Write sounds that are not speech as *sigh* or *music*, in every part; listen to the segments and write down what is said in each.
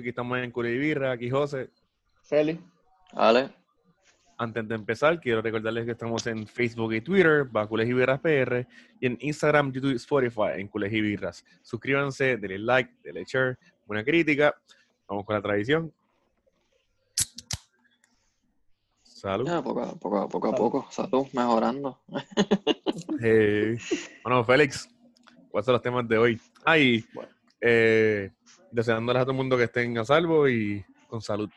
Aquí estamos en Culebirra, aquí José. Feli. Ale. Antes de empezar, quiero recordarles que estamos en Facebook y Twitter, bajo Culejibirras PR, y en Instagram, YouTube y Spotify, en Culejibirras. Suscríbanse, denle like, denle share, buena crítica. Vamos con la tradición. Salud. Ya, poco, a- poco, a- poco a poco. Salud, mejorando. *laughs* Eh, bueno, Félix, ¿cuáles son los temas de hoy? Ay, Bueno. eh, deseándoles a todo el mundo que estén a salvo y con salud.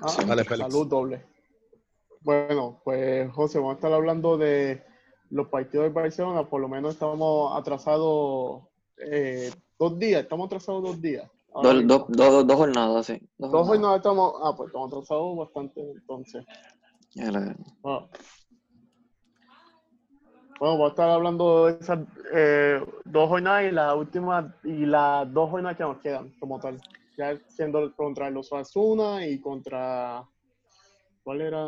Ah, Dale, Félix. salud doble. Bueno, pues José, vamos a estar hablando de los partidos de Barcelona. Por lo menos estamos atrasados eh, dos días. Estamos atrasados dos días. Dos, jornadas, sí. Dos, jornadas. estamos. Ah, pues estamos atrasados bastante entonces. Ya le- Bueno, Bueno, vamos a estar hablando de esas eh, dos jornadas y las últimas y las dos jornadas que nos quedan como tal. Ya siendo contra los Asuna y contra ¿cuál era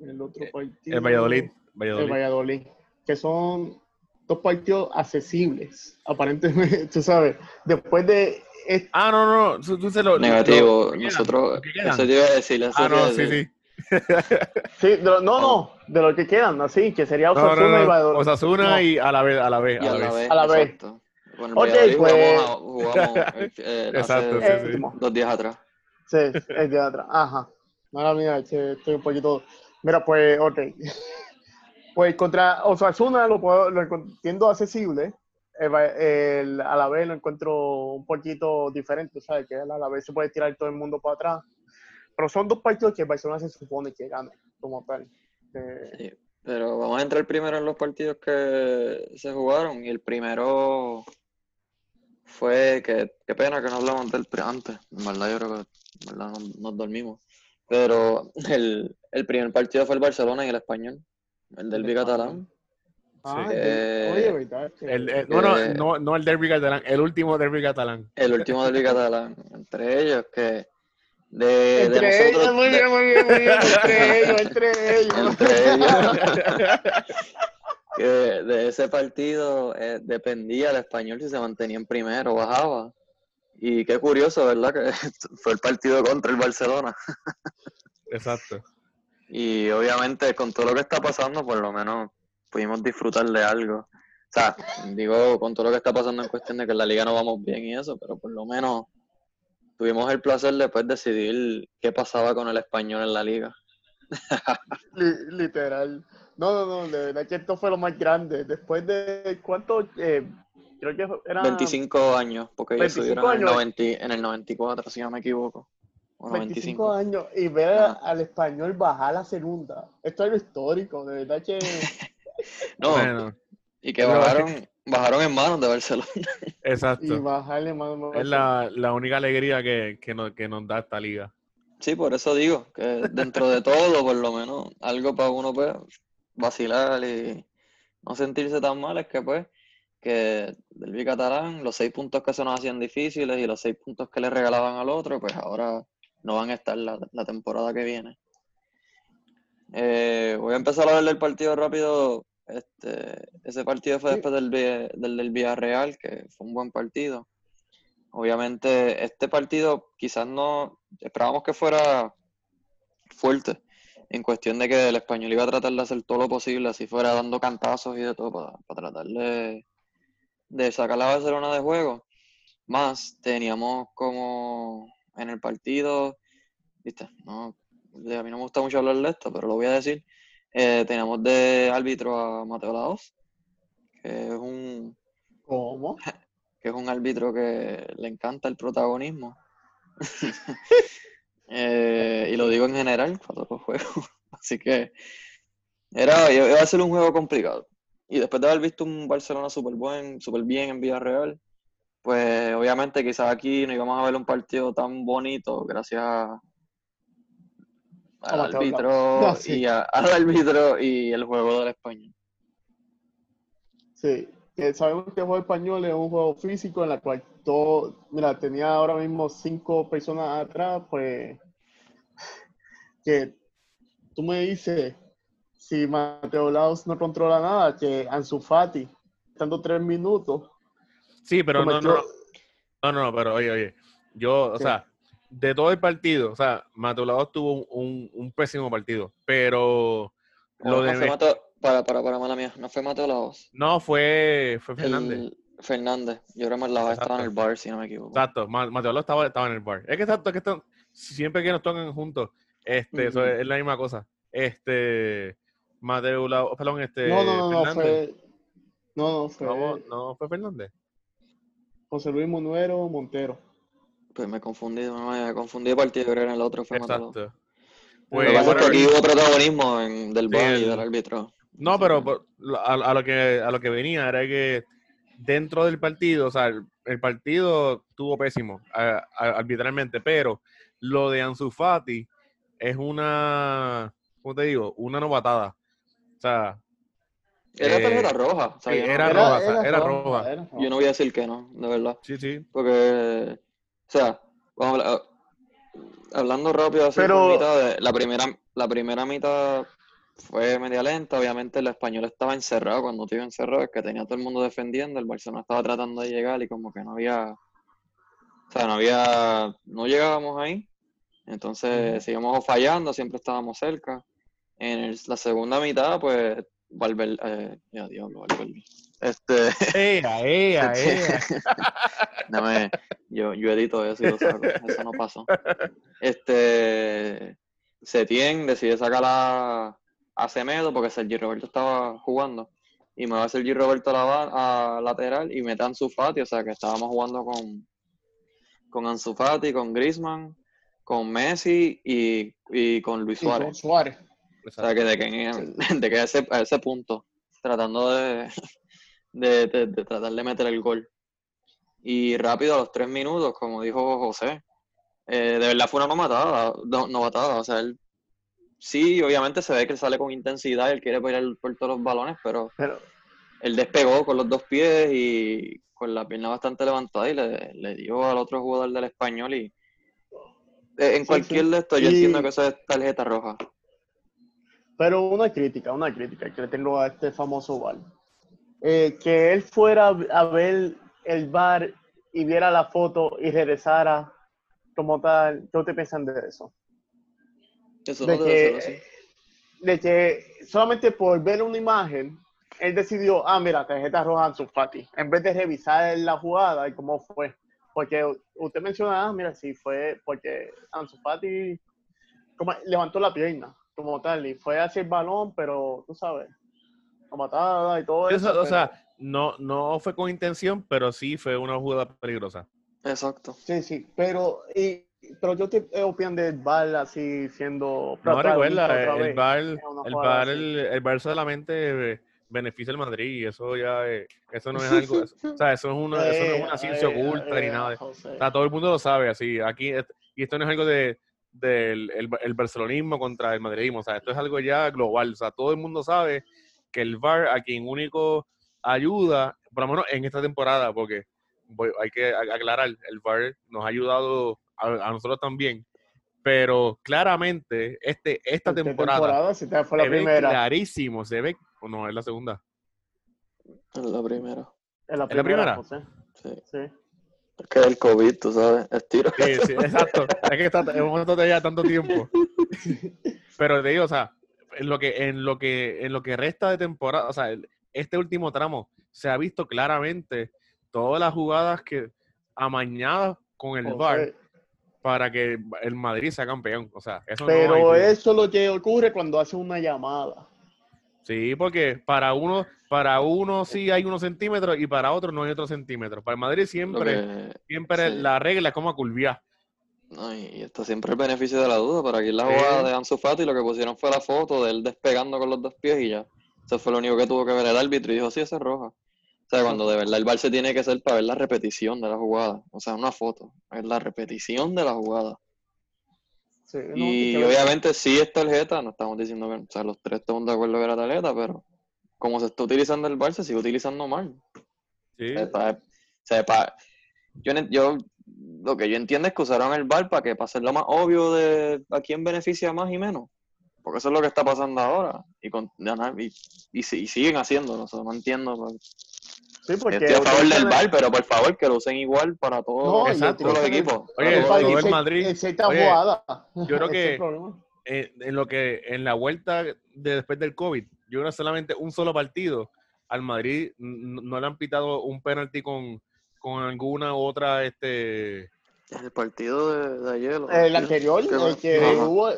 el otro partido? El Valladolid. El Valladolid. Valladolid. Que son dos partidos accesibles, aparentemente, *laughs* tú sabes. Después de este- Ah, no, no, tú, tú se lo. Negativo. Nosotros. ¿Qué quedan? Eso te iba a decir. Eso Ah, no, sí, sí. Sí, de lo- no, no, de los que quedan, así, que sería No, no, Osasuna y no. Valladolid. Osasuna No. y a la vez, a la vez, a la vez. A la vez. el Ok, Valladolid pues- jugamos, a- jugamos eh, eh, Exacto, hace sí, sí. dos días atrás. Sí, es de atrás. Ajá. Mala mía, estoy un poquito. Mira, pues, ok. *laughs* Pues contra Osasuna lo, puedo, lo entiendo accesible. El, el Alavés lo encuentro un poquito diferente, ¿sabes? Que el Alavés se puede tirar todo el mundo para atrás. Pero son dos partidos que el Barcelona se supone que gana, como tal. Eh, Sí, pero vamos a entrar primero en los partidos que se jugaron. Y el primero fue que, qué pena que no hablamos del pre- antes. En verdad, yo creo que en verdad, nos, nos dormimos. Pero el, el primer partido fue el Barcelona y el Español, el del El catalán. ah, Sí. de- oye, El- el- no, no, Eh, no, no el derby catalán, el último derby catalán. El último derbi catalán. *laughs* Entre ellos, que de, de entre ellos, muy bien, muy bien, muy bien. Entre *laughs* ellos, entre ellos. entre ellos. *laughs* que de ese partido eh, dependía el español si se mantenía en primero o bajaba. Y qué curioso, ¿verdad? Que *laughs* fue el partido contra el Barcelona. Exacto. Y obviamente con todo lo que está pasando, por lo menos pudimos disfrutar de algo. O sea, digo, con todo lo que está pasando en cuestión de que en la liga no vamos bien y eso, pero por lo menos tuvimos el placer de después decidir qué pasaba con el español en la liga. Li- literal. No, no, no, de verdad que esto fue lo más grande. Después de cuánto, eh, creo que era 25 años, porque ellos 25 subieron en el, años. 90 en el 94, si no me equivoco. O 25 95. años y ver al español bajar la segunda. Esto es algo histórico, de verdad que *laughs* No, Bueno, y que bajaron, bajaron en manos de Barcelona. y exacto. bajarle más, más- Es la, la única alegría que, que, nos, que nos da esta liga. Sí, por eso digo, que dentro de todo, por lo menos, algo para uno pues, vacilar y no sentirse tan mal es que pues, que del Bicatalán, los seis puntos que se nos hacían difíciles y los seis puntos que le regalaban al otro, pues ahora no van a estar la, la temporada que viene. Eh, voy a empezar a hablar del partido rápido. Este, ese partido fue después del, del Villarreal, que fue un buen partido. Obviamente, este partido quizás no esperábamos que fuera fuerte, en cuestión de que el español iba a tratar de hacer todo lo posible, así fuera dando cantazos y de todo, para, para tratar de, de sacar la Barcelona de juego. Más teníamos como en el partido, viste, no, a mí no me gusta mucho hablar de esto, pero lo voy a decir. Eh, teníamos de árbitro a Mateo Laos, que es un ¿Cómo? que es un árbitro que le encanta el protagonismo. *laughs* Eh, y lo digo en general para todos los juegos. *laughs* Así que era, iba a ser un juego complicado. Y después de haber visto un Barcelona súper buen, súper bien en Villarreal, pues obviamente quizás aquí no íbamos a ver un partido tan bonito gracias a- al árbitro Laos. No, sí. y a- al árbitro y el juego del español. Sí, que sabemos que el juego español es un juego físico en la cual todo, mira, tenía ahora mismo cinco personas atrás, pues *laughs* que tú me dices, si Mateo Laos no controla nada, que Ansu Fati, estando tres minutos, Sí, pero no, cometió- no, No, no, no, pero oye, oye. Yo, o sea, de todo el partido, o sea, Mateo tuvo un, un, un pésimo partido, pero lo No, de no fue Mateo, para, para, para, mala mía, no fue Mateo Laos. no fue, fue Fernández. El- Fernández. Yo creo que Laos estaba en el bar, si no me equivoco. Exacto, Ma- Mateo estaba, estaba en el bar. Es que exacto, es que están- siempre que nos tocan juntos, este, eso Ujú. es, es la misma cosa. Este, Mateo, Lau- perdón, este, No, no, no, no, Fernández. fue. No, no, fue No, no fue Fernández. José Luis Monuero Montero. Pues me confundí, no, me confundí de partido, creo que en el otro fue. Exacto. Lo Pues, que pasa es que aquí hubo protagonismo en- del Sí, bar y el- del árbitro. No, pero por- a, a lo que a lo que venía era que dentro del partido, o sea, el, el partido estuvo pésimo a- a- arbitralmente, pero lo de Ansu Fati es una, ¿cómo te digo? Una novatada. O sea, Era Eh, tarjeta roja. o sea, sí, yo, no, era roja, o sea, era roja. era roja. yo no voy a decir que no, de verdad. sí, sí. Porque, o sea, vamos a hablar- hablando rápido así Pero- mitad de- la primera, la primera mitad fue media lenta, obviamente el español estaba encerrado, cuando te encerrado es que tenía todo el mundo defendiendo, el Barcelona estaba tratando de llegar y como que no había, o sea, no había, no llegábamos ahí, entonces seguíamos fallando, siempre estábamos cerca. En el- la segunda mitad, pues, Valverde, eh, ya diablo, Valverde. Este, ¡Ea, ea, ea! *laughs* *laughs* Dame, yo, yo edito eso y lo saco. Eso no pasó. Este Setien decide sacar a, a Semedo porque Sergi Roberto estaba jugando. Y me va a Sergi Roberto a, la, a lateral y mete a Ansu Fati. O sea que estábamos jugando con, con Ansu Fati, con Griezmann, con Messi y, y con Luis con Suárez. O sea, que de que, en- *laughs* de que a, ese, a ese punto, tratando de, *laughs* de, de- de tratar de meter el gol. Y rápido, a los tres minutos, como dijo José, eh, de verdad fue una novatada, no, novatada. O sea, él sí, obviamente se ve que él sale con intensidad, él quiere pelear por todos los balones, pero Pero, él despegó con los dos pies y con la pierna bastante levantada y le, le dio al otro jugador del español y eh, en Sí, cualquier sí. de estos yo Y- entiendo que eso es tarjeta roja. Pero una crítica, una crítica que le tengo a este famoso bar. Eh, que él fuera a ver el bar y viera la foto y regresara como tal. ¿Qué te piensan de eso? Eso no de debe ser así. que, de que solamente por ver una imagen, él decidió, ah, mira, tarjeta roja Ansu Fati, en vez de revisar la jugada y cómo fue. Porque usted menciona, ah, mira, sí, fue porque Ansu Fati como, levantó la pierna, como tal, y fue hacia el balón, pero tú sabes, la matada y todo eso. Eso, o pero- sea, no, no fue con intención, pero sí fue una jugada peligrosa. Exacto. Sí, sí, pero, y, pero yo te opino del VAR así siendo No recuerda, el. VAR, el VAR, el, el VAR solamente eh, beneficia al Madrid y eso ya, eh, eso no es algo, *laughs* o sea, eso, es una, eso no es una Eh, ciencia eh, oculta ni eh, nada. O sea, todo el mundo lo sabe así. Aquí, y esto no es algo de, del el, el barcelonismo contra el madridismo. O sea, esto es algo ya global. O sea, todo el mundo sabe que el VAR a quien único ayuda, por lo menos en esta temporada, porque voy- hay que aclarar, el VAR nos ha ayudado a, a nosotros también. Pero claramente, este, esta ¿Qué temporada, Si te fue la se ve primera. clarísimo, se ve, o no, es la segunda. Es la primera. Es la ¿Es la primera? José. Sí. Sí. Es que el COVID, tú sabes, estiro. Sí, sí, exacto. Es que está, hemos estado ya tanto tiempo. *laughs* Pero te digo, o sea, en lo que, en lo que, en lo que resta de temporada, o sea, el- este último tramo se ha visto claramente todas las jugadas que amañadas con el. VAR para que el Madrid sea campeón. O sea, eso no hay Pero eso es lo que ocurre cuando hace una llamada. Sí, porque para uno, para uno sí hay unos centímetros y para otro no hay otros centímetros. Para el Madrid siempre, que- siempre sí. la regla es como a curviar. no, y está siempre el beneficio de la duda. Para aquí en la Sí. jugada de Ansu Fati lo que pusieron fue la foto de él despegando con los dos pies y ya. Eso fue lo único que tuvo que ver el árbitro y dijo, sí, esa es roja. O sea, cuando de verdad el bar se tiene que hacer para ver la repetición de la jugada. O sea, una foto. Es la repetición de la jugada. Sí, no, Y obviamente sí es tarjeta, no estamos diciendo que, o sea, los tres estamos de acuerdo que era tarjeta, pero como se está utilizando el bar, se sigue utilizando mal. Sí. O sea, yo, yo lo que yo entiendo es que usaron el bar para que para hacer lo más obvio de a quién beneficia más y menos. Porque eso es lo que está pasando ahora. Y, con, y, y, y siguen haciéndolo. o sea, no entiendo. Sí, porque Estoy a favor del VAR, pero por favor que lo usen igual para todos, No, Exacto. todos los equipos. Oye, el todo los el equipos. Madrid- oye, yo creo que- el *laughs* eh, en lo que en la vuelta de después del COVID, yo creo que solamente un solo partido al Madrid no le han pitado un penalti con, con alguna otra este El partido de, de ayer. El partidos anterior, que- el que hubo,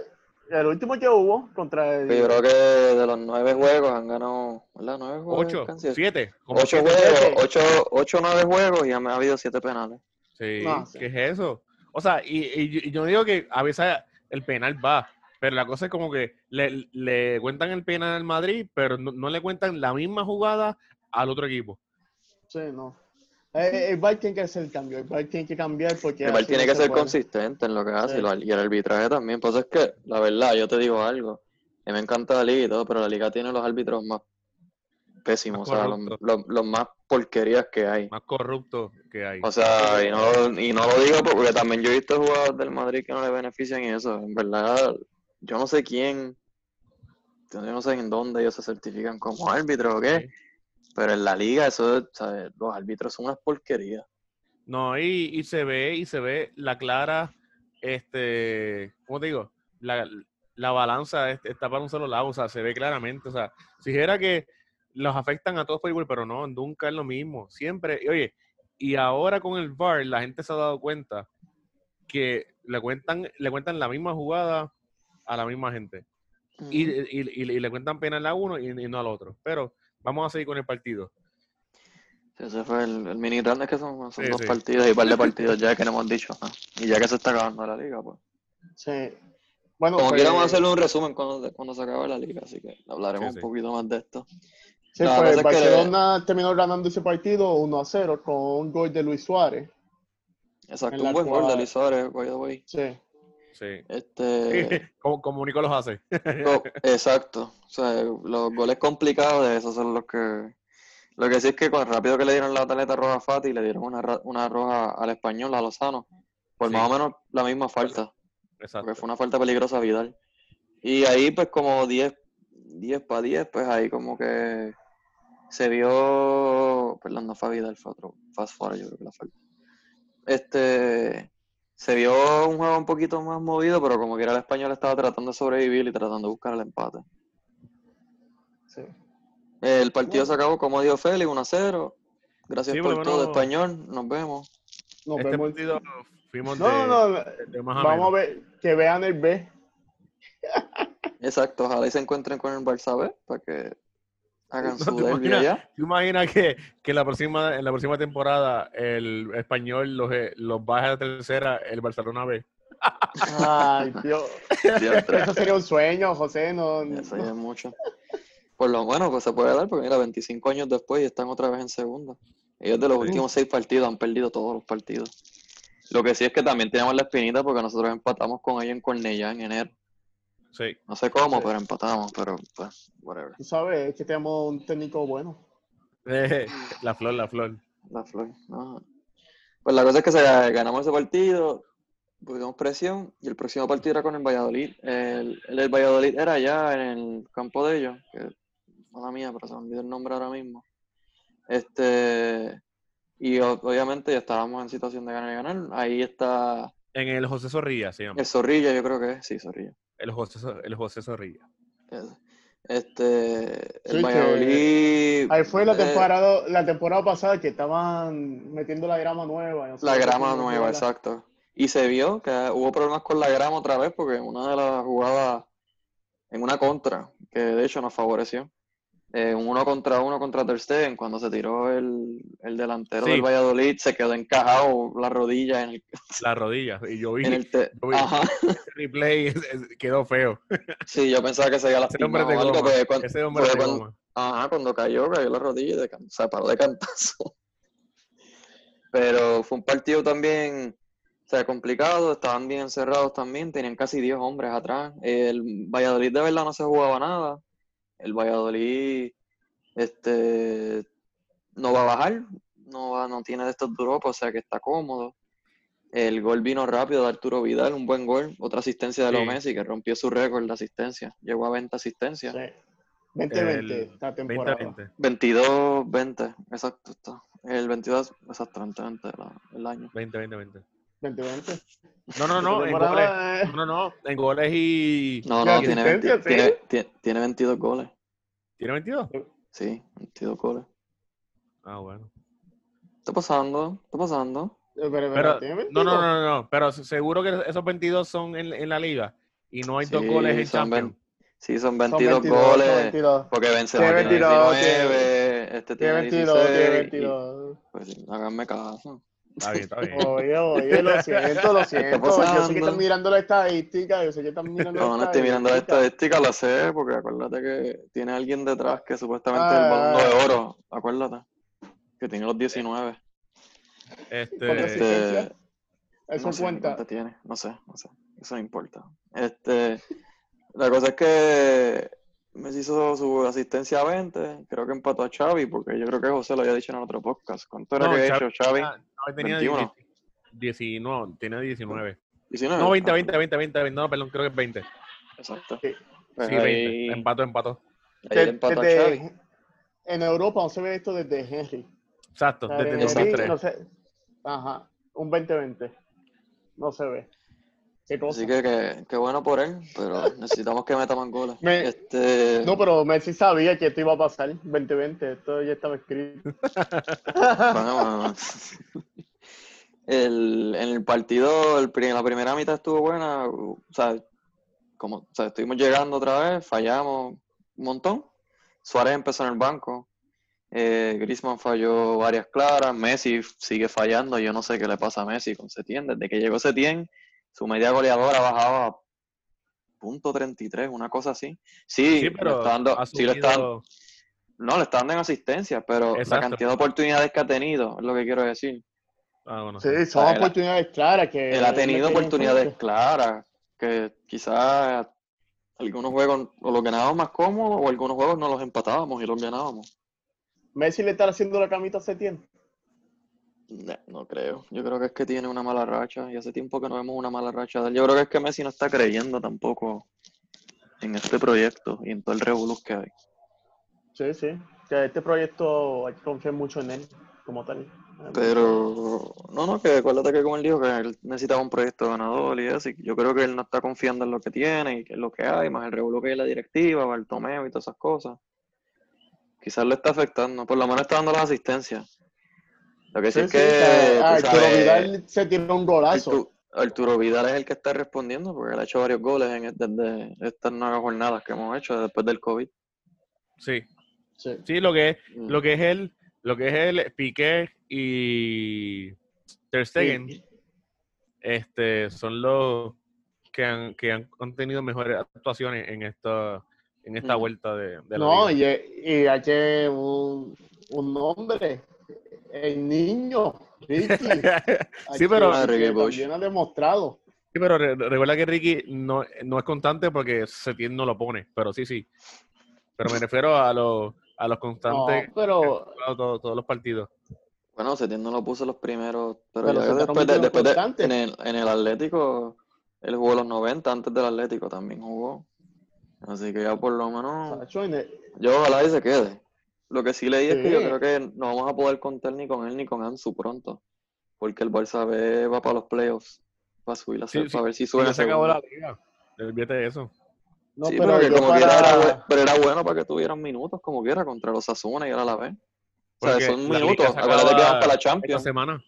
el último que hubo contra el. Yo creo que de los nueve juegos han ganado, ¿verdad? Nueve juegos. ocho, siete, como Ocho siete. juegos, siete. ocho, ocho, nueve juegos y han ha habido siete penales. Sí, No, sí. ¿qué es eso? O sea, y, y yo- y yo digo que a veces el penal va, pero la cosa es como que le, le cuentan el penal al Madrid, pero no, no le cuentan la misma jugada al otro equipo. Sí, no. Eh, el VAR tiene que hacer el cambio. El VAR tiene que cambiar porque. El VAR tiene no que se ser puede. consistente en lo que hace Sí. y, lo- y el arbitraje también. Pues es que, la verdad, yo te digo algo. Que me encanta la liga y todo, pero la liga tiene los árbitros más pésimos, Más o sea, los, corruptos. los- los más porquerías que hay. Más corrupto que hay. O sea, y no, lo- y no lo digo porque también yo he visto jugadores del Madrid que no le benefician y eso. En verdad, yo no sé quién, yo no sé en dónde ellos se certifican como árbitros o qué, pero en la liga eso, ¿sabes? los árbitros son unas porquerías. No, y, y se ve, y se ve la clara, este, ¿cómo te digo? La, la balanza es- está para un solo lado, o sea, se ve claramente, o sea, si dijera que los afectan a todos por igual, pero no, nunca es lo mismo, siempre, y oye, y ahora con el VAR la gente se ha dado cuenta que le cuentan, le cuentan la misma jugada a la misma gente, y, y- y- y le cuentan penal a uno y, y no al otro, pero vamos a seguir con el partido. Sí, Ese fue el, el mini grande que son, son Sí, dos sí. partidos y un par de partidos ya que no hemos dicho. ¿no? Y ya que se está acabando la liga, pues. Sí. Bueno, Como pues, quieramos hacerle un resumen cuando, cuando se acabe la liga, así que hablaremos Sí, sí. un poquito más de esto. Sí, La pues es que Barcelona terminó ganando ese partido 1 a 0 con un gol de Luis Suárez. Exacto, un buen gol de Luis Suárez, by the way. Sí. Sí. Este, *laughs* como, como Nico los hace. *laughs* exacto. O sea, los goles complicados de esos son los que... Lo que sí es que con rápido que le dieron la tarjeta roja a Fati le dieron una, una roja al español, a Lozano, Sí. más o menos la misma falta. Exacto. Porque fue una falta peligrosa a Vidal. Y ahí, pues, como 10, 10 para 10, pues ahí como que se vio. Perdón, no fue a Vidal, fue otro. Fast forward, yo creo que la falta. Este. Se vio un juego un poquito más movido, pero como que era el español estaba tratando de sobrevivir y tratando de buscar el empate. sí. El partido Bueno. se acabó, como dijo Félix, 1 a 0. Gracias Sí, por todo, español. Nos vemos. Nos este vemos. partido fuimos No, de, no, no. de más a Vamos a ver, que vean el B. Exacto, ojalá y se encuentren con el Barça B para que hagan No su te derbi imaginas- allá. ¿Tú imaginas que, que la próxima, en la próxima temporada el español los, eh, los baja de tercera, el Barcelona B? Ay, *laughs* Dios. Eso sería un sueño, José. No, Eso no. ya es mucho. Por lo bueno, pues se puede dar, porque mira, 25 años después y están otra vez en segunda. Ellos de los Sí. últimos seis partidos han perdido todos los partidos. Lo que sí es que también tenemos la espinita porque nosotros empatamos con ellos en Cornellá en enero. Sí. No sé cómo, Sí. pero empatamos, pero pues, whatever. Tú sabes, es que tenemos un técnico bueno. *laughs* La flor, la flor. La flor. no. Pues la cosa es que se, ganamos ese partido, pusimos presión y el próximo partido era con el Valladolid. El, el Valladolid era allá en el campo de ellos, que mala mía, pero se me olvidó el nombre ahora mismo. Este y obviamente ya estábamos en situación de ganar y ganar. Ahí está En el José Zorrilla se llama. el Zorrilla, yo creo que es, sí, Zorrilla. El José, el José Zorrilla. Este, el Sí, Valladolid. Ahí fue la eh, temporada, la temporada pasada que estaban metiendo la grama nueva. y no sé La grama nueva, exacto. Y se vio que hubo problemas con la grama otra vez porque en una de las jugadas, en una contra, que de hecho nos favoreció, eh, un uno contra uno contra Ter Stegen, cuando se tiró el, el delantero Sí. del Valladolid, se quedó encajado la rodilla en el, *laughs* La rodilla. Y yo vi en el te- yo vi- Ajá. el *laughs* replay, quedó feo. Sí, yo pensaba que se había Ese hombre lastimado de o algo, cuando, Ese hombre de cuando- goma. Ajá, cuando cayó, cayó la rodilla y de se paró de cantazo. *laughs* Pero fue un partido también, o sea, complicado, estaban bien encerrados también, tenían casi 10 hombres atrás. El Valladolid de verdad no se jugaba nada. El Valladolid este no va a bajar, no va, no tiene de estos duros, o sea que está cómodo. El gol vino rápido de Arturo Vidal, un buen gol, otra asistencia de Sí. Leo Messi que rompió su récord de asistencia, llegó a 20 asistencias. Sí. 2020, El esta temporada. 2020. 22, 20, exacto. Está. El 22, exactamente, 20 la- el año. 20, 20, 20. 2020. No, no, *laughs* no, en goles. eh, No, no, no, en goles y... No, ¿Y no, tiene, 20 asistencia, sí? tiene, tiene, tiene 22 goles. ¿Tiene 22? Sí, 22 goles. Ah, bueno. Está pasando, está pasando. eh, pero, Pero, ¿tiene no, no, 22? no, no, no, pero seguro que esos 22 son en, en la liga y no hay dos Sí, goles en Champions. Sí, son Son 22, 22, son goles. 22. Porque Benzema Tiene tiene 22, 19, este Tiene tiene 22, tiene 16. y- 22. Pues háganme caso. Está bien, está bien. Oye, oye, lo siento, lo *laughs* siento. Yo sé que están mirando la estadística, yo sé que están mirando No, no estoy mirando la estadística. la sé, porque acuérdate que tiene alguien detrás que supuestamente es Ah. el balón de oro. Acuérdate. Que tiene los 19. ¿Cuántas Este? Este, Eso no sé cuenta. tiene, no sé, no sé. Eso no importa. Este, la cosa es que Messi hizo su asistencia a 20, creo que empató a Xavi, porque yo creo que José lo había dicho en otro podcast. ¿Cuánto era No, que ha Xavi hecho Xavi? No, tenía 21. 19, tiene 19. 19. No, 20, Ah, 20, 20, 20, 20, no, perdón, creo que es 20. Exacto. Sí. Pues Sí, ahí, 20. Empató, empató. ahí De- empató a desde- en Europa no se ve esto desde Henry. Exacto, desde el desde Henry, 2003. no sé. Ajá, un 2020. No se ve. Qué cosa. Así que qué que bueno por él, pero *laughs* necesitamos que meta más goles. Me- Este, No, pero Messi sabía que esto iba a pasar 2020. Esto ya estaba escrito. *laughs* bueno, bueno. El, en el partido, el, la primera mitad estuvo buena, o sea, como, o sea, estuvimos llegando otra vez, fallamos un montón. Suárez empezó en el banco, eh, Griezmann falló varias claras, Messi sigue fallando, yo no sé qué le pasa a Messi con Setién, desde que llegó Setién, su media goleadora bajaba a punto 33, una cosa así. Sí, Sí, le pero está dando, ha sí le está dando- subido- no, le está dando en asistencia, pero la Exacto. cantidad de oportunidades que ha tenido, es lo que quiero decir. Ah, bueno, Sí, sí. son él- oportunidades claras que. Él ha tenido oportunidades claras, que quizás algunos juegos o los ganábamos más cómodos o algunos juegos no los empatábamos y los ganábamos. Messi le está haciendo la camita a Setién. No, no creo. Yo creo que es que tiene una mala racha y hace tiempo que no vemos una mala racha de él. Yo creo que es que Messi no está creyendo tampoco en este proyecto y en todo el revoluz que hay. Sí, sí. Que este proyecto hay que confiar mucho en él, como tal. Pero, no, no, que acuérdate que como él dijo, que él necesitaba un proyecto ganador y eso, y yo creo que él no está confiando en lo que tiene y que es lo que hay, más el revolú que hay en la directiva, Bartomeu y todas esas cosas. Quizás le está afectando, por lo menos está dando las asistencias. Lo que sí, Sí, es sí, que, Arturo sabes, Vidal se tiene un golazo. Artu- Arturo Vidal es el que está respondiendo, porque él ha hecho varios goles en, desde estas nuevas jornadas que hemos hecho después del COVID. Sí, Sí. sí, lo que es, Mm. lo que es él, lo que es él, Piqué y Ter Stegen, Sí. este, son los que han, que han, han tenido mejores actuaciones en esta, en esta Mm. vuelta de, de la No, liga. y, y hay que un, un hombre, el niño, Ricky. *laughs* sí, pero, también ha demostrado. sí, pero re- recuerda que Ricky no, no es constante porque Setién no lo pone, pero sí, sí. Pero me refiero a los, a los No, constantes pero a todos, todos los partidos. Bueno, Setién no lo puso los primeros, pero, Pero después, de, después de- en, el, en el Atlético, él jugó los 90, antes del Atlético también jugó. Así que ya por lo menos, yo ojalá y se quede. Lo que sí leí es que yo Sí. creo que no vamos a poder contar ni con él ni con Ansu pronto, porque el Barça B va para los playoffs, para subir la Sí, sí. para ver si sube no a se acabó la liga. Olvídate de eso. no, sí, pero pero que como quiera para- era, bu- pero era bueno para que tuvieran minutos como quiera contra los Asuna y ahora la B. O sea, son minutos. Acuérdate que van para la Esta Champions. semana.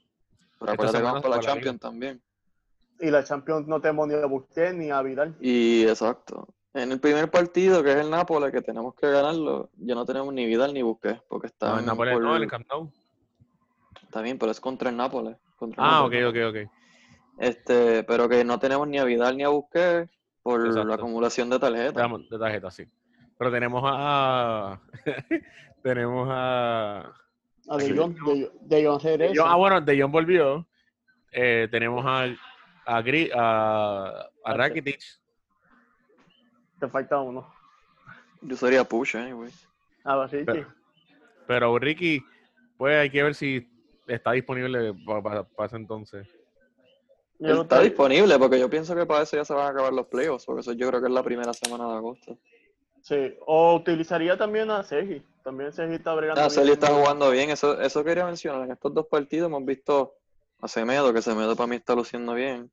Pero acuérdate que van para la Champions también. Y la Champions no tenemos ni a Busquets ni a Vidal. Y exacto. En el primer partido, que es el Nápoles, que tenemos que ganarlo, ya no tenemos ni Vidal ni Busquets, porque No, están en Nápoles por- no, el Camp Nou. Está bien, pero es contra el Nápoles. contra el Ah, ok, Nápoles. ok, ok. Este, pero que no tenemos ni a Vidal ni a Busquets por Exacto. la acumulación de tarjetas. De, de tarjeta, sí. Pero tenemos a. *laughs* tenemos a. A De Jong, de, Jong regresa. De Jong- ah, bueno, De Jong volvió. Eh, tenemos a. A, Gri- a, a Rakitic. Te falta uno. Yo sería push, anyway. A ver, Ricky. Pero- Pero Ricky, pues hay que ver si está disponible para ese entonces. Yo Él no está estoy- disponible, porque yo pienso que para eso ya se van a acabar los playoffs, porque eso yo creo que es la primera semana de agosto. Sí, o utilizaría también a Sergi. También Sergi está bregando. Ah. Sergio está jugando bien, eso, eso quería mencionar. En estos dos partidos hemos visto a Semedo, que Semedo para mí está luciendo bien.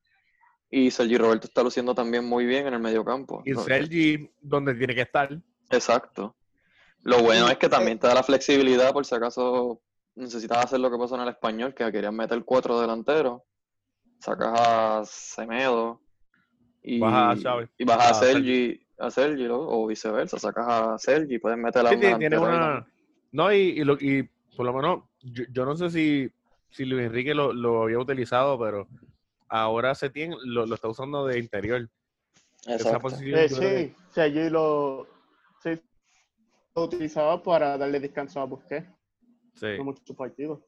Y Sergi Roberto está luciendo también muy bien en el mediocampo. Y Sergi, donde tiene que estar. Exacto. Lo bueno Y, es que también te da la flexibilidad por si acaso necesitas hacer lo que pasó en el español, que querían meter cuatro delanteros. Sacas a Semedo y Bajas a y Sergi, a Sergi, ¿no? o viceversa. Sacas a Sergi, puedes meter a Sí, un tiene, una. No, y, y, lo, y por lo menos, yo, yo no sé si, si Luis Enrique lo, lo había utilizado, pero ahora Setien lo, lo está usando de interior. Esa Exacto. posición. Eh, sí, Sergi lo, sí, lo utilizaba para darle descanso a Busquets sí. en muchos partidos.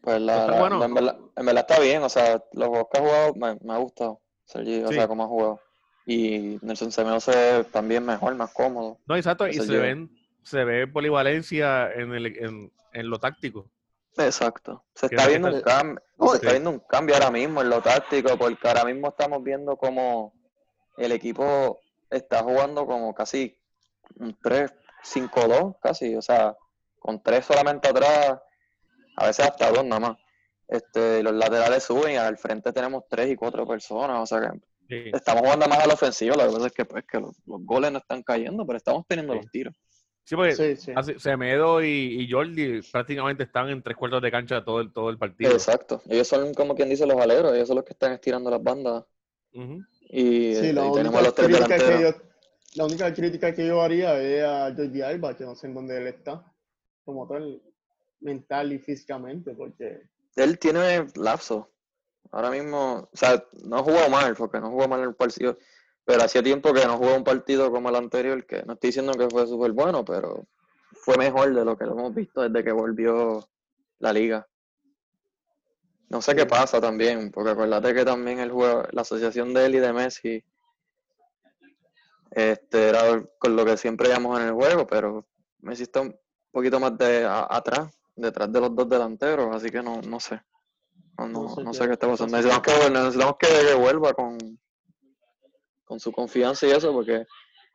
Pues la, bueno. en, verdad, en verdad está bien, o sea, los juegos que ha jugado me, me ha gustado, Sergi, o Sí. sea, cómo ha jugado. Y Nelson Semedo se ve también mejor, más cómodo. No, exacto, y se ven, se ve polivalencia en, el, en, en lo táctico. Exacto. Se está viendo un cambio, No, se está viendo un cambio ahora mismo en lo táctico, porque ahora mismo estamos viendo como el equipo está jugando como casi un 3-5-2, casi, o sea, con tres solamente atrás, a veces hasta dos nada más. Este, los laterales suben y al frente tenemos tres y cuatro personas, o sea que Sí. estamos jugando más a la ofensiva, lo que pasa es que, pues, que los, los goles no están cayendo, pero estamos teniendo Sí. los tiros. Sí, porque Sí, sí. así- Semedo y, y Jordi prácticamente están en tres cuartos de cancha todo el, todo el partido. Exacto. Ellos son como quien dice los aleros, ellos son los que están estirando las bandas y, Sí, este, la y tenemos los tres delanteros. yo, la única crítica que yo haría es a Jordi Alba, que no sé en dónde él está, como tal, mental y físicamente, porque Él tiene lapso. Ahora mismo, o sea, no ha jugado mal, porque no jugó mal en el partido, pero hacía tiempo que no jugó un partido como el anterior, que no estoy diciendo que fue súper bueno, pero fue mejor de lo que lo hemos visto desde que volvió la liga. No sé qué pasa también, porque acuérdate que también el juego, la asociación de él y de Messi este, era con lo que siempre llamamos en el juego, pero Messi está un poquito más de a- atrás, detrás de los dos delanteros, así que no, no sé. No, no, No sé no qué- sé qué está pasando. Necesitamos que, necesitamos que, que vuelva con, con su confianza y eso, porque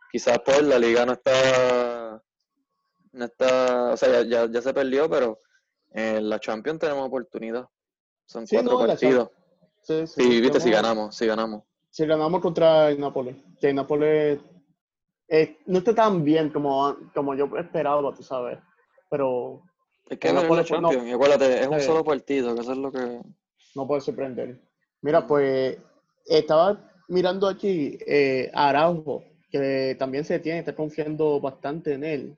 quizás pues la liga no está, no está, o sea, ya, ya, ya se perdió, pero en la Champions tenemos oportunidad. Son Sí, cuatro no, partidos. sí, sí, Sí, viste, si ganamos, si ganamos. si ganamos contra el Nápoles, que el Nápoles eh, no está tan bien como, como yo esperaba, tú sabes, pero Es que No la Champions, y acuérdate, es un solo partido, que eso es lo que... no puede sorprender. Mira, pues estaba mirando aquí eh, a Araujo, que también se tiene, está confiando bastante en él,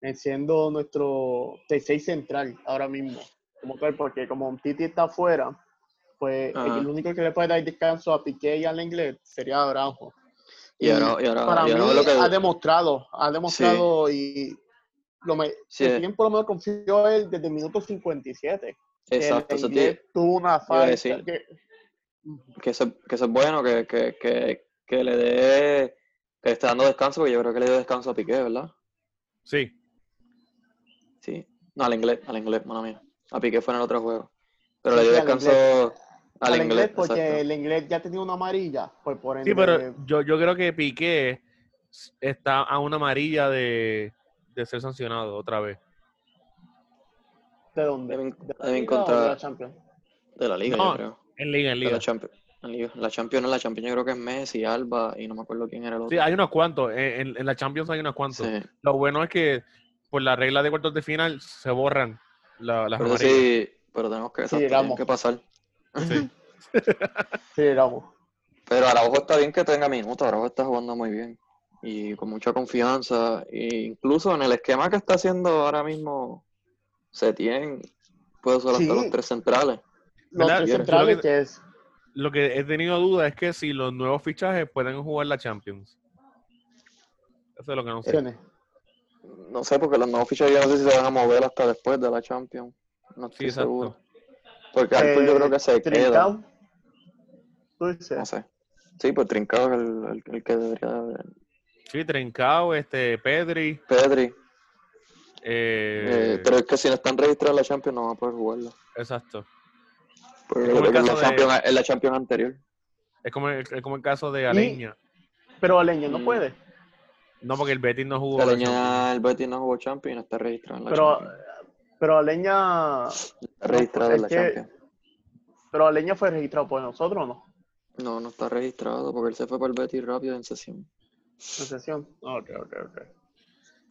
en siendo nuestro T6 central ahora mismo, como tal, porque como Titi está afuera, pues el único que le puede dar descanso a Piqué y al inglés sería Araujo. Y ahora, y ahora, para y ahora mí lo que... ha demostrado, ha demostrado y lo me, Sí. Setién por lo menos confió él desde el minuto 57. que el Exacto, eso tiene- tuvo una falta. que- que eso, que eso es bueno, que, que, que, que le dé, que le esté dando descanso, porque yo creo que le dio descanso a Piqué, ¿verdad? Sí. Sí. No, al inglés, al inglés, mala mía. A Piqué fue en el otro juego. Pero Sí, le dio descanso al, al inglés, porque exacto. el inglés ya tenía una amarilla, pues por ende, Sí, pero yo, yo creo que Piqué está a una amarilla de, de ser sancionado otra vez. ¿de dónde? ¿De contra- de la Champions? de la liga, No, yo creo. En liga, en liga. la Champions. En liga. La Champions, no, la Champions yo creo que es Messi, Alba, y no me acuerdo quién era el otro. Sí, hay unos cuantos. En, en- la Champions hay unos cuantos. Sí. Lo bueno es que por la regla de cuartos de final se borran la- las Pero sí, pero tenemos que, llegamos. que pasar. Sí. *laughs* Sí, Ramos. Pero Araujo está bien que tenga minutos, Araujo está jugando muy bien y con mucha confianza. E incluso en el esquema que está haciendo ahora mismo Setien, puede usar hasta Sí. los tres centrales. Lo que es Lo que he tenido duda es que si los nuevos fichajes pueden jugar la Champions. Eso es lo que no sé. tiene. No sé, porque los nuevos fichajes yo no sé si se van a mover hasta después de la Champions. No estoy Sí, seguro. Porque Arthur yo creo que se queda. Eh, Trincao. Tú dices. No sé. Sí, pues Trincado es el, el- el que debería haber. Sí, Trincao, este, Pedri. Pedri. eh, eh, pero es que si no están registrados en la Champions no van a poder jugarla. Exacto. Es como el en caso la de- Champions, en la Champions anterior. Es como el, es como el caso de Aleña. Pero Aleña no Mm. puede. No, porque el Betis no jugó. La la leña, Champions. el Betis no jugó Champions está registrado en la Pero, Champions. pero Leña, Está registrado en la que- Champions. pero Leña fue registrado por nosotros, ¿o ¿no? No, no está registrado porque él se fue para el Betis rápido en sesión. En sesión. Ok, ok, ok.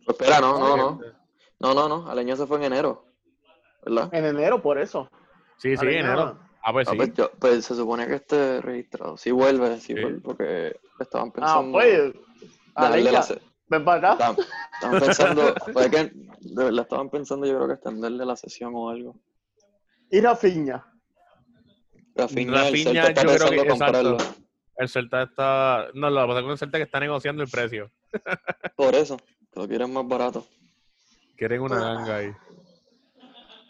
Pues espera, no, no, no. No, no, no. Aleña se fue en enero. ¿Verdad? En enero, por eso. Sí, sí, Aleña- enero. Ah, pues Ah, sí. pues, yo- pues se supone que esté registrado. Sí vuelve, sí, Sí. vuelve, porque estaban Ah, pensando pues, de darle la se- ven para acá. estaban, pensando, *laughs* pues que de verdad estaban pensando yo creo que extenderle la sesión o algo. Y Rafiña. El Rafinha, Celta está yo creo que- comprarlo. exacto. El Celta está. No, lo que pasa con el Celta es que está negociando el precio. Por eso, lo quieren más barato. Quieren una Ah. ganga ahí.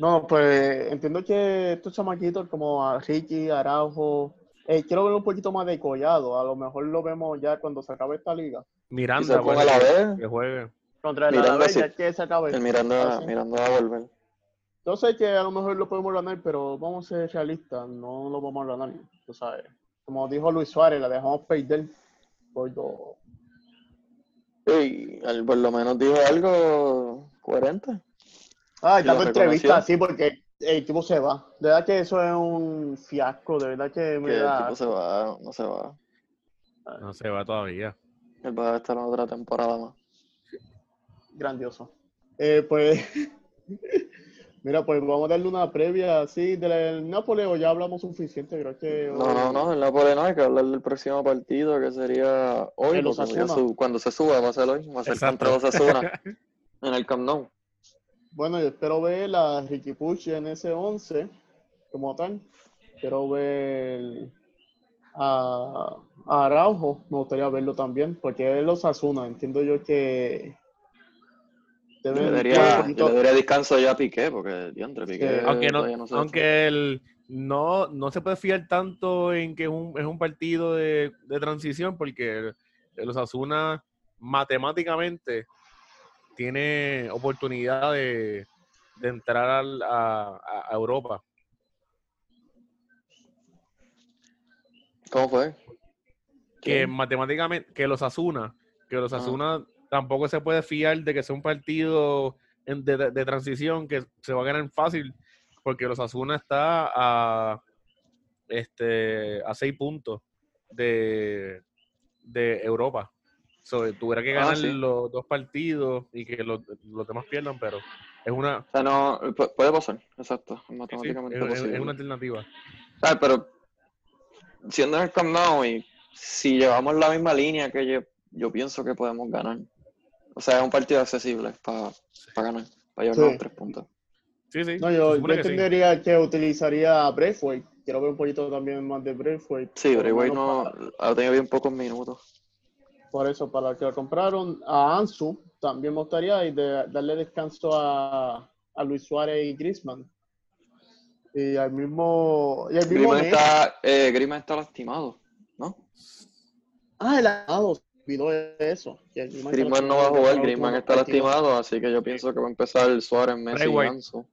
No, pues entiendo que estos chamaquitos como a Ricky, Araujo, eh, quiero ver un poquito más de Collado. A lo mejor lo vemos ya cuando se acabe esta liga. Miranda, con puede el que- juegue. Contra el Miranda sí. ya que se acabe. El Miranda, sí. Miranda va a volver. Yo sé que a lo mejor lo podemos ganar, pero vamos a ser realistas, no lo vamos a ganar. Tú sabes. Como dijo Luis Suárez, la dejamos perder por dos. Y él por lo menos dijo algo coherente. Ah, Y lo dando entrevistas así porque el equipo se va. De verdad que eso es un fiasco, de verdad que me Que el da. tipo se va, no se va. No se va todavía. Él va a estar en otra temporada más. grandioso. Eh, pues, *laughs* mira, pues vamos a darle una previa así del Nápoles o ya hablamos suficiente, creo que... No, no, no, el Napoli no, hay que hablar del próximo partido que sería hoy, cuando se suba va a ser hoy, va a ser Exacto. contra Osasuna *laughs* en el Camp Nou. Bueno, yo espero ver a Ricky Pucci en ese 11 como tal. Quiero ver a, a Araujo, me gustaría verlo también, porque es los Asuna, entiendo yo que... Yo deben- le daría, poquito- yo le daría descanso ya a Piqué, porque diantre, Piqué Sí. Aunque no, no se aunque el, no, no se puede fiar tanto en que es un, es un partido de, de transición, porque el Osasuna matemáticamente tiene oportunidad de, de entrar al- a, a- Europa. ¿Cómo fue? Que matemáticamente, que los Asuna, que los Asuna tampoco se puede fiar de que sea un partido en- de- de transición que se va a ganar fácil, porque los Asuna está a este a seis puntos de, de Europa. So, tuviera que Ah, ganar sí. los dos partidos y que los, los demás pierdan, pero es una, O sea, no, pu- puede pasar, exacto, es sí, sí, matemáticamente es- es- es posible. una alternativa. ¿Sabes? Pero siendo en el Camp Nou y si llevamos la misma línea que yo, yo pienso que podemos ganar. O sea, es un partido accesible para ganar, para llevarnos Sí. tres puntos. Sí, sí. No, yo, yo supone que sí. entendería que utilizaría a Braithwaite. Quiero ver un poquito también más de Braithwaite. Sí, Braithwaite no para- ha tenido bien pocos minutos. Por eso, para los que lo compraron, a Ansu también me gustaría y de, darle descanso a, a Luis Suárez y Griezmann. Y al mismo. Y al mismo Griezmann está, eh, Griezmann está lastimado, ¿no? Ah, el se olvidó eso. el Griezmann no va a lastimado jugar, Griezmann está lastimado, así que yo pienso que va a empezar Suárez, Messi y. Ansu.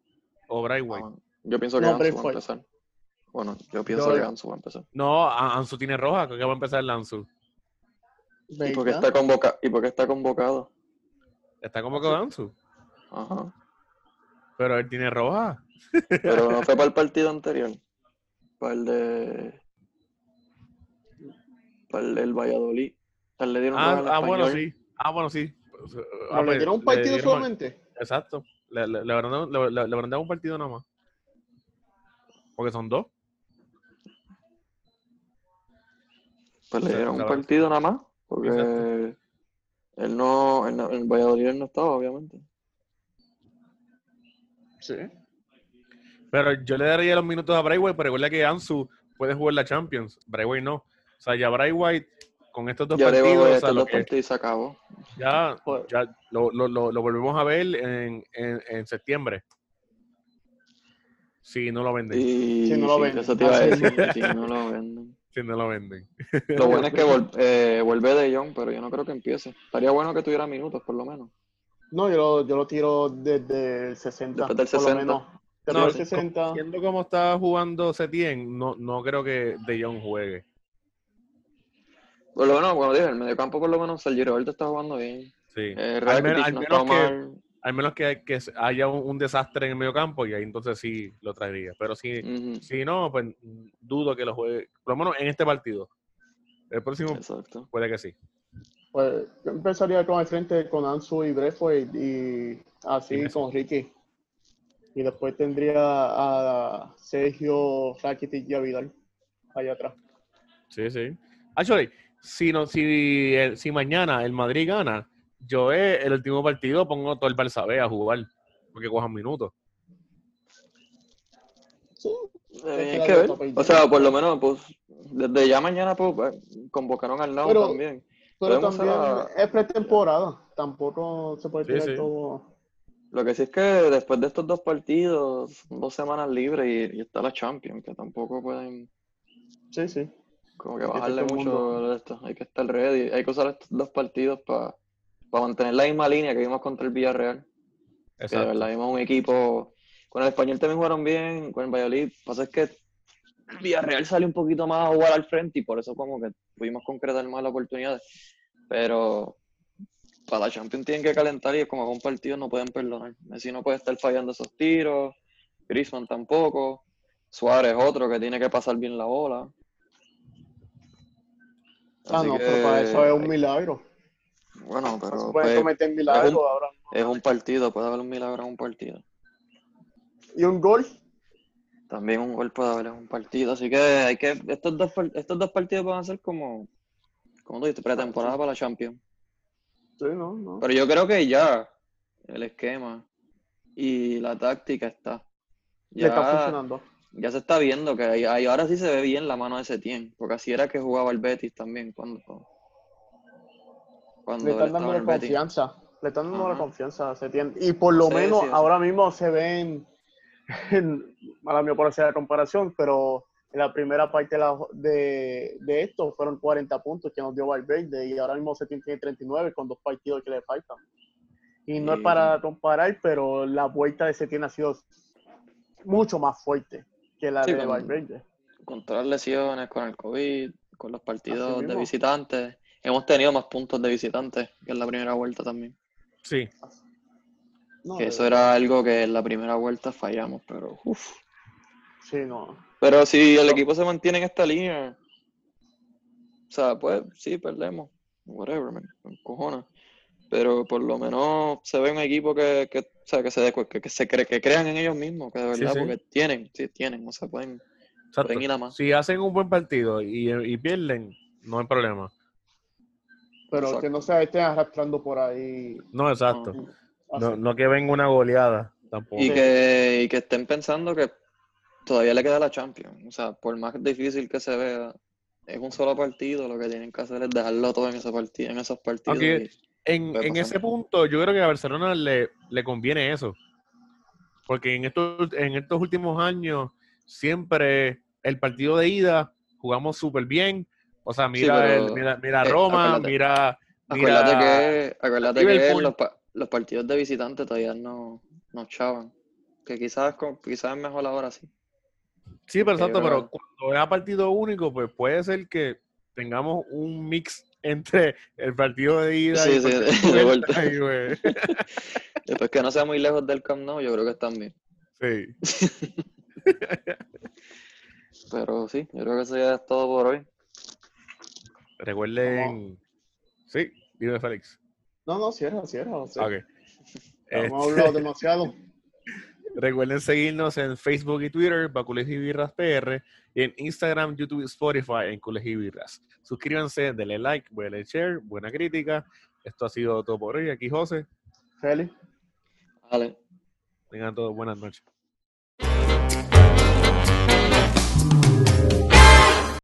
O Braithwaite. Ah, yo pienso que No, Ansu va a empezar. Bueno, yo pienso Yo- que Ansu va a empezar. No, Ansu tiene roja, creo que va a empezar el Ansu. ¿Y por qué está, convoca ¿Y por qué está convocado? Está convocado Ansu, Ajá. pero él tiene roja. Pero no fue *laughs* para el partido anterior. Para el de. Para el del Valladolid. Le dieron Ah, ah, bueno, sí. Ah, bueno, sí. Ah, ¿No le pues, dieron un partido dieron- solamente? Exacto. Le, le, le le- un partido nada más. Porque son dos. Pues le dieron un partido nada más. Porque Exacto. él no. En el Valladolid él no estaba, obviamente. Sí. Pero yo le daría los minutos a Braithwaite, pero recuerda que Ansu puede jugar la Champions. Braithwaite no. O sea, ya Braithwaite con estos dos Ya partidos, o sea, lo que- partidos se acabó. ya, Pues- ya lo, lo, lo, lo volvemos a ver en, en, en septiembre. Si no lo venden. Y Si no lo sí, venden. eso te iba a sí. decir. si no lo venden. Si no lo venden. *laughs* Lo bueno es que vol- *laughs* eh, vuelve de Jong, pero yo no creo que empiece. Estaría bueno que tuviera minutos, por lo menos. No, yo lo, yo lo tiro desde el 60. Después del por lo 60. menos. Después No, del sí, 60. Viendo cómo está jugando Setien, no, no creo que De Jong juegue. Por lo menos, bueno, dije, el mediocampo por lo menos Sergio Roberto está jugando bien. Sí. Eh, Al menos- al no menos está que- mal. Al menos que, que haya un, un desastre en el medio campo y ahí entonces sí lo traería. Pero si, si no, pues dudo que lo juegue, por lo menos en este partido. El próximo Exacto. puede que sí. Pues yo empezaría con el frente con Ansu y Breathwaite y así con Ricky. Y después tendría a Sergio Rakitic y a Vidal allá atrás. Sí, sí. Actually, si, no, si, el- si mañana el Madrid gana, yo eh, el último partido pongo todo el Barça B a jugar, porque cojan minutos. Sí, Eh, hay que ver. O sea, por lo menos, pues, desde ya mañana, pues, eh, convocaron al lado Pero- también. pero Podemos también es pretemporada. Tampoco se puede Sí, tirar sí. todo. Lo que sí es que después de estos dos partidos, dos semanas libres y, y está la Champions, que tampoco pueden Sí, sí. como que Hay bajarle mucho de esto. Hay que estar ready. Hay que usar estos dos partidos para mantener la misma línea que vimos contra el Villarreal. Que de Exacto. verdad vimos un equipo. Con el español también jugaron bien, con el Valladolid. Lo que pasa es que el Villarreal sale un poquito más a jugar al frente y por eso como que pudimos concretar más las oportunidades. Pero para la Champions tienen que calentar y como con partido no pueden perdonar. Messi no puede estar fallando esos tiros, Griezmann tampoco, Suárez otro que tiene que pasar bien la bola. Ah, Así no, que, pero para eso es un milagro. Bueno, No se pero pueden pues, cometer milagros es un- ahora. es un partido, puede haber un milagro en un partido. Y un gol. También un gol puede haber en un partido. Así que hay que. Estos dos, estos dos partidos van a ser como. Como tú dices, pretemporada para la Champions. Sí, no, no. Pero yo creo que ya el esquema y la táctica está. Le está Ya, funcionando. ya se está viendo que ahí, ahí ahora sí se ve bien la mano de Setién. Porque así era que jugaba el Betis también cuando. Cuando Le están dando la confianza. Le están dando la confianza a Setién. Y por lo Sí, menos sí, ahora mismo se ven, *laughs* mala mía por hacer la comparación, pero en la primera parte de, la- de, de esto fueron 40 puntos que nos dio Valverde y ahora mismo Setién tiene 39 con dos partidos que le faltan. Y no es para comparar, pero la vuelta de Setién ha sido mucho más fuerte que la Sí, de con- Valverde. Con todas las lesiones, con el COVID, con los partidos de visitantes. Hemos tenido más puntos de visitantes que en la primera vuelta también. Sí. No, Que eso verdad. era algo que en la primera vuelta fallamos, pero uff. Sí, no. Pero si el No. equipo se mantiene en esta línea, o sea, pues sí, perdemos. Whatever, me, me encojona. Pero por lo menos se ve un equipo que, que, o sea, que, se, que, que se cree, que crean en ellos mismos, que de verdad, sí. porque tienen, sí, tienen, o sea, pueden, pueden ir a más. Si hacen un buen partido y, y pierden, no hay problema. Pero Exacto. que no se estén arrastrando por ahí. No, exacto. No, no que venga una goleada tampoco. Y que, y que estén pensando que todavía le queda la Champions. O sea, por más difícil que se vea, es un solo partido, lo que tienen que hacer es dejarlo todo en ese partido, en esos partidos. Aunque- y- En, en ese punto, yo creo que a Barcelona le, le conviene eso. Porque en estos, en estos últimos años, siempre el partido de ida jugamos súper bien. O sea, mira, pero, el, mira, mira eh, Roma, acuérdate. mira, Acuérdate mira que, acuérdate que los, pa- los partidos de visitante todavía no, no chavan. Que quizás, quizás es mejor ahora sí. Sí, pero exacto, pero cuando es a partido único, pues puede ser que tengamos un mix entre el partido de ida y Sí, el sí, de de vuelta. vuelta. y, pues, *laughs* Después que no sea muy lejos del Camp Nou, yo creo que están bien. sí. *laughs* Pero sí, yo creo que eso ya es todo por hoy. Recuerden. Sí, dime Félix. No, no, cierra, cierra. o sea, Ok. Hemos Este, hablado *laughs* demasiado. recuerden seguirnos en Facebook y Twitter, Bacules y Birras PR, y en Instagram, YouTube y Spotify, en Cules y Birras. Suscríbanse, denle like, denle share, buena crítica. Esto ha sido todo por hoy. Aquí José. Félix. Vale. Tengan todos buenas noches.